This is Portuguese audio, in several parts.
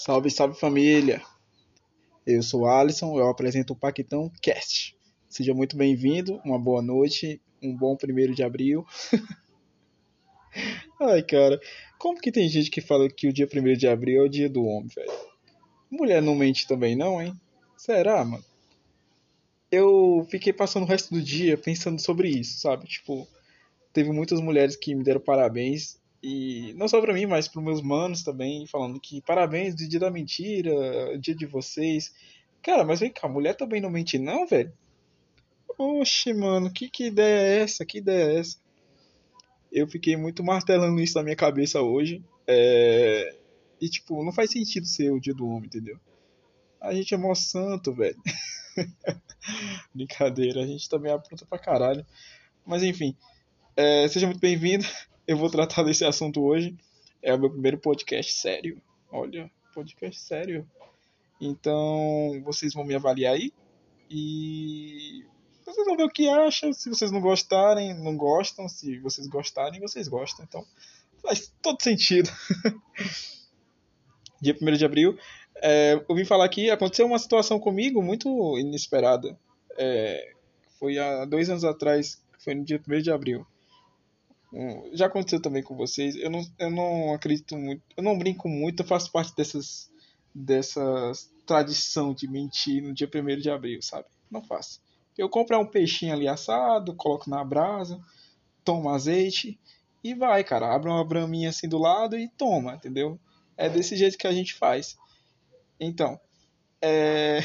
Salve, salve família! Eu sou Alisson, eu apresento o Paquitão Cast. Seja muito bem-vindo, uma boa noite, um bom primeiro de abril. Ai, cara, como que tem gente que fala que o dia primeiro de abril é o dia do homem, velho? Mulher não mente também não, hein? Será, mano? Eu fiquei passando o resto do dia pensando sobre isso, sabe? Tipo, teve muitas mulheres que me deram parabéns e não só pra mim, mas pros meus manos também, falando que parabéns dia da mentira, dia de vocês. Cara, mas vem cá, mulher também não mente não, velho? Oxe, mano, que, que ideia é essa? Que ideia é essa? Eu fiquei muito martelando isso na minha cabeça hoje. É... E, tipo, não faz sentido ser o dia do homem, entendeu? A gente é mó santo, velho. Brincadeira, a gente também apronta pra caralho. Mas, enfim, é... seja muito bem-vindo eu vou tratar desse assunto hoje. É o meu primeiro podcast sério. Olha, podcast sério. Então, vocês vão me avaliar aí. E vocês vão ver o que acham. Se vocês não gostarem, não gostam. Se vocês gostarem, vocês gostam. Então, faz todo sentido. Dia 1 de abril. É, eu vim falar aqui, aconteceu uma situação comigo muito inesperada. É, foi há dois anos atrás, foi no dia 1 de abril. Já aconteceu também com vocês. Eu não, eu não acredito muito. Eu não brinco muito, eu faço parte dessas, dessas tradição de mentir no dia 1 de abril, sabe? Não faço. Eu compro um peixinho ali assado, coloco na brasa, tomo azeite e vai, cara. Abre uma braminha assim do lado e toma, entendeu? É desse jeito que a gente faz. Então, é.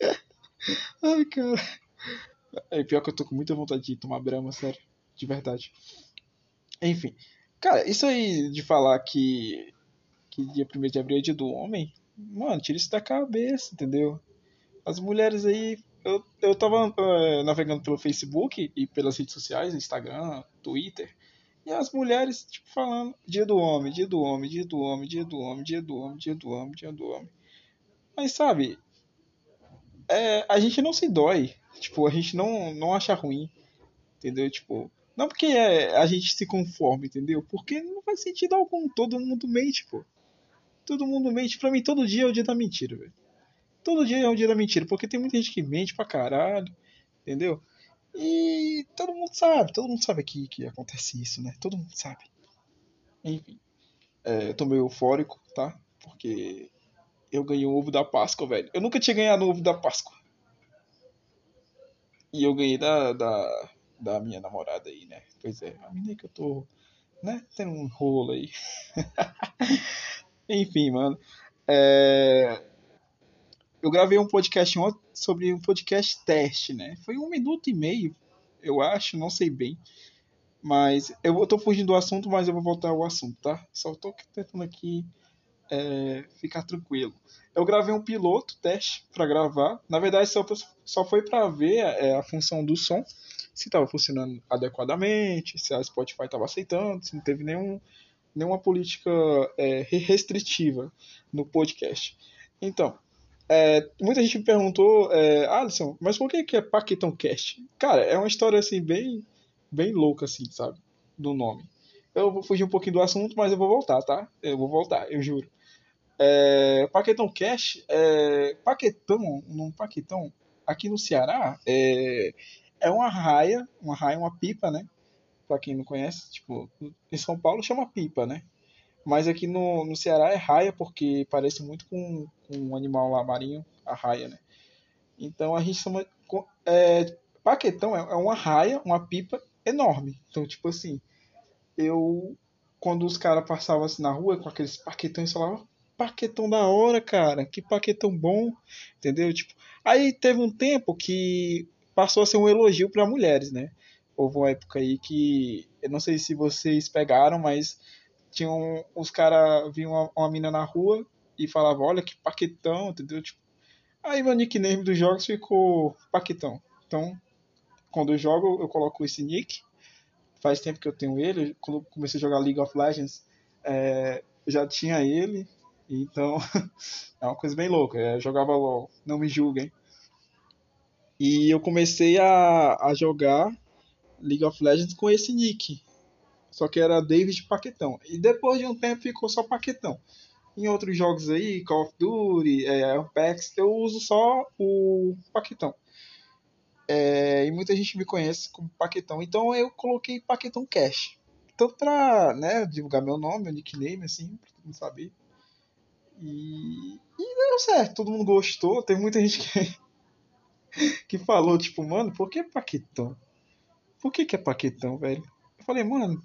Ai, cara. É pior que eu tô com muita vontade de tomar brama, sério de verdade. Enfim, cara, isso aí de falar que, que dia 1 de abril é dia do homem, mano, tira isso da cabeça, entendeu? As mulheres aí. Eu, eu tava uh, navegando pelo Facebook e pelas redes sociais, Instagram, Twitter, e as mulheres, tipo, falando dia do homem, dia do homem, dia do homem, dia do homem, dia do homem, dia do homem, dia do homem. Mas sabe, é, a gente não se dói, tipo, a gente não, não acha ruim, entendeu? Tipo, não porque é, a gente se conforma, entendeu? Porque não faz sentido algum. Todo mundo mente, pô. Todo mundo mente. Pra mim, todo dia é o dia da mentira, velho. Todo dia é o dia da mentira. Porque tem muita gente que mente pra caralho. Entendeu? E todo mundo sabe. Todo mundo sabe que, que acontece isso, né? Todo mundo sabe. Enfim. É, eu tô meio eufórico, tá? Porque eu ganhei o ovo da Páscoa, velho. Eu nunca tinha ganhado o ovo da Páscoa. E eu ganhei da, da, da minha namorada aí, né? Pois é, a menina que eu tô, né, tendo um rolo aí. Enfim, mano. É... Eu gravei um podcast ontem sobre um podcast teste, né? Foi um minuto e meio, eu acho, não sei bem. Mas eu tô fugindo do assunto, mas eu vou voltar ao assunto, tá? Só tô tentando aqui é, ficar tranquilo. Eu gravei um piloto teste para gravar. Na verdade, só, só foi para ver é, a função do som se estava funcionando adequadamente, se a Spotify estava aceitando, se não teve nenhum, nenhuma política é, restritiva no podcast. Então, é, muita gente me perguntou, é, Alisson, mas por que, que é Paquetão Cast? Cara, é uma história assim bem, bem louca, assim, sabe? Do nome. Eu vou fugir um pouquinho do assunto, mas eu vou voltar, tá? Eu vou voltar, eu juro. É, Paquetão Cash, é, Paquetão, Paquetão, aqui no Ceará, é, é uma raia, uma raia, uma pipa, né? Pra quem não conhece, tipo, em São Paulo chama pipa, né? Mas aqui no, no Ceará é raia porque parece muito com, com um animal lá marinho, a raia, né? Então a gente chama. É, paquetão é, é uma raia, uma pipa enorme. Então, tipo assim, eu. Quando os caras passavam assim na rua com aqueles paquetões, falavam, paquetão da hora, cara, que paquetão bom, entendeu? Tipo, aí teve um tempo que passou a ser um elogio para mulheres, né? Houve uma época aí que, eu não sei se vocês pegaram, mas tinham os caras viam uma, uma mina na rua e falavam, olha que paquetão, entendeu? Tipo, aí meu nickname dos jogos ficou paquetão. Então, quando eu jogo, eu coloco esse nick. Faz tempo que eu tenho ele. Quando comecei a jogar League of Legends, é, já tinha ele. Então, é uma coisa bem louca. Eu jogava LOL, não me julguem. E eu comecei a, a jogar League of Legends com esse nick. Só que era David Paquetão. E depois de um tempo ficou só Paquetão. Em outros jogos aí, Call of Duty, é, Apex, eu uso só o Paquetão. É, e muita gente me conhece como Paquetão. Então eu coloquei Paquetão Cash. Tanto pra né, divulgar meu nome, meu nickname, assim, pra todo mundo saber. E, e deu certo, todo mundo gostou. Teve muita gente que, que falou, tipo, mano, por que Paquetão? Por que, que é Paquetão, velho? Eu falei, mano,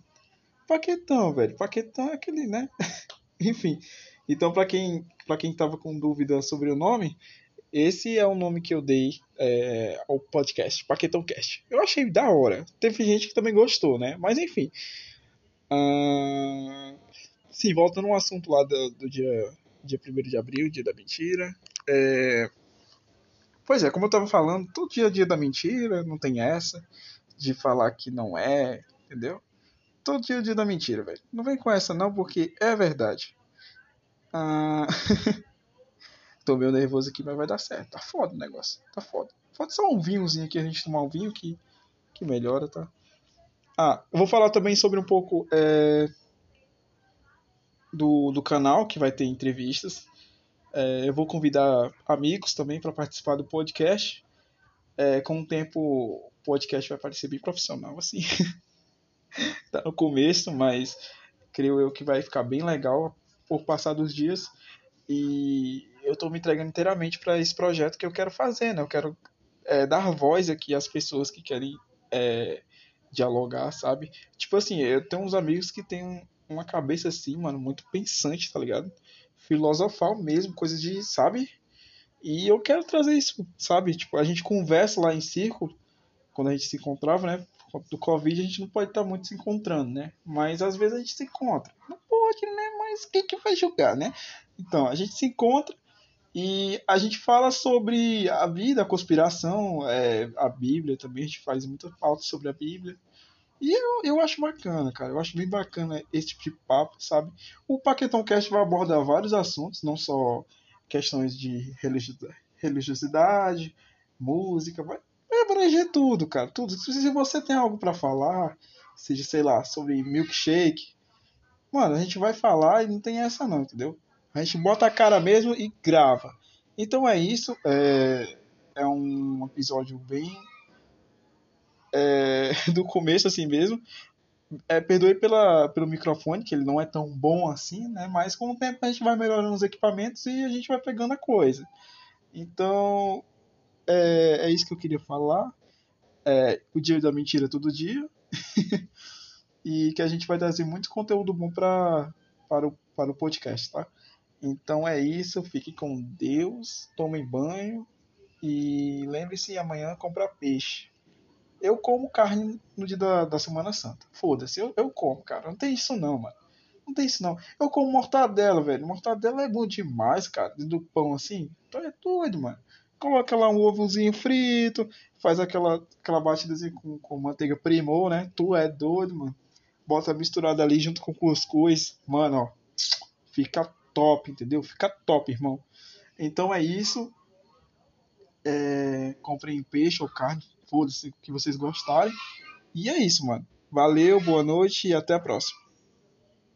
Paquetão, velho. Paquetão é aquele, né? Enfim. Então, para quem, pra quem tava com dúvida sobre o nome, esse é o nome que eu dei é, ao podcast, Paquetão Cast. Eu achei da hora. Teve gente que também gostou, né? Mas enfim. Uh... Sim, voltando ao assunto lá do, do dia, dia 1 de abril, dia da mentira. É... Pois é, como eu tava falando, todo dia é dia da mentira, não tem essa de falar que não é, entendeu? Todo dia é dia da mentira, velho. Não vem com essa não, porque é verdade. Ah... Tô meio nervoso aqui, mas vai dar certo. Tá foda o negócio. Tá foda. Pode só um vinhozinho aqui, a gente tomar um vinho que, que melhora, tá? Ah, eu vou falar também sobre um pouco é, do, do canal, que vai ter entrevistas. É, eu vou convidar amigos também para participar do podcast. É, com o tempo, o podcast vai parecer bem profissional, assim. tá no começo, mas creio eu que vai ficar bem legal por passar dos dias. E eu estou me entregando inteiramente para esse projeto que eu quero fazer, né? Eu quero é, dar voz aqui às pessoas que querem é, dialogar, sabe? Tipo assim, eu tenho uns amigos que têm uma cabeça assim, mano, muito pensante, tá ligado? Filosofal mesmo, coisa de, sabe? E eu quero trazer isso, sabe? Tipo, a gente conversa lá em círculo, quando a gente se encontrava, né? Do Covid a gente não pode estar muito se encontrando, né? Mas às vezes a gente se encontra. Não pode, né? Mas quem que vai julgar, né? Então, a gente se encontra e a gente fala sobre a vida, a conspiração, é, a Bíblia também, a gente faz muita pauta sobre a Bíblia. E eu, eu acho bacana, cara. Eu acho bem bacana esse tipo de papo, sabe? O Paquetão Cast vai abordar vários assuntos, não só questões de religiosidade, música, vai, abranger tudo, cara. Tudo. Se você tem algo para falar, seja, sei lá, sobre milkshake, mano, a gente vai falar e não tem essa não, entendeu? A gente bota a cara mesmo e grava. Então é isso. É, é um episódio bem. É, do começo assim mesmo. É, perdoe pela, pelo microfone, que ele não é tão bom assim, né? Mas com o tempo a gente vai melhorando os equipamentos e a gente vai pegando a coisa. Então, é, é isso que eu queria falar. É, o dia da mentira todo dia. e que a gente vai trazer muito conteúdo bom pra, para, o, para o podcast, tá? Então é isso, fique com Deus, tome banho e lembre-se amanhã comprar peixe. Eu como carne no dia da, da Semana Santa. Foda-se, eu, eu como, cara. Não tem isso não, mano. Não tem isso não. Eu como mortadela, velho. Mortadela é bom demais, cara. Do pão assim. Então é doido, mano. Coloca lá um ovozinho frito. Faz aquela, aquela batida assim com, com manteiga primou, né? Tu é doido, mano. Bota misturado ali junto com cuscuz. Mano, ó. Fica top, entendeu? Fica top, irmão. Então é isso. É, comprem peixe ou carne, foda-se, que vocês gostarem. E é isso, mano. Valeu, boa noite e até a próxima.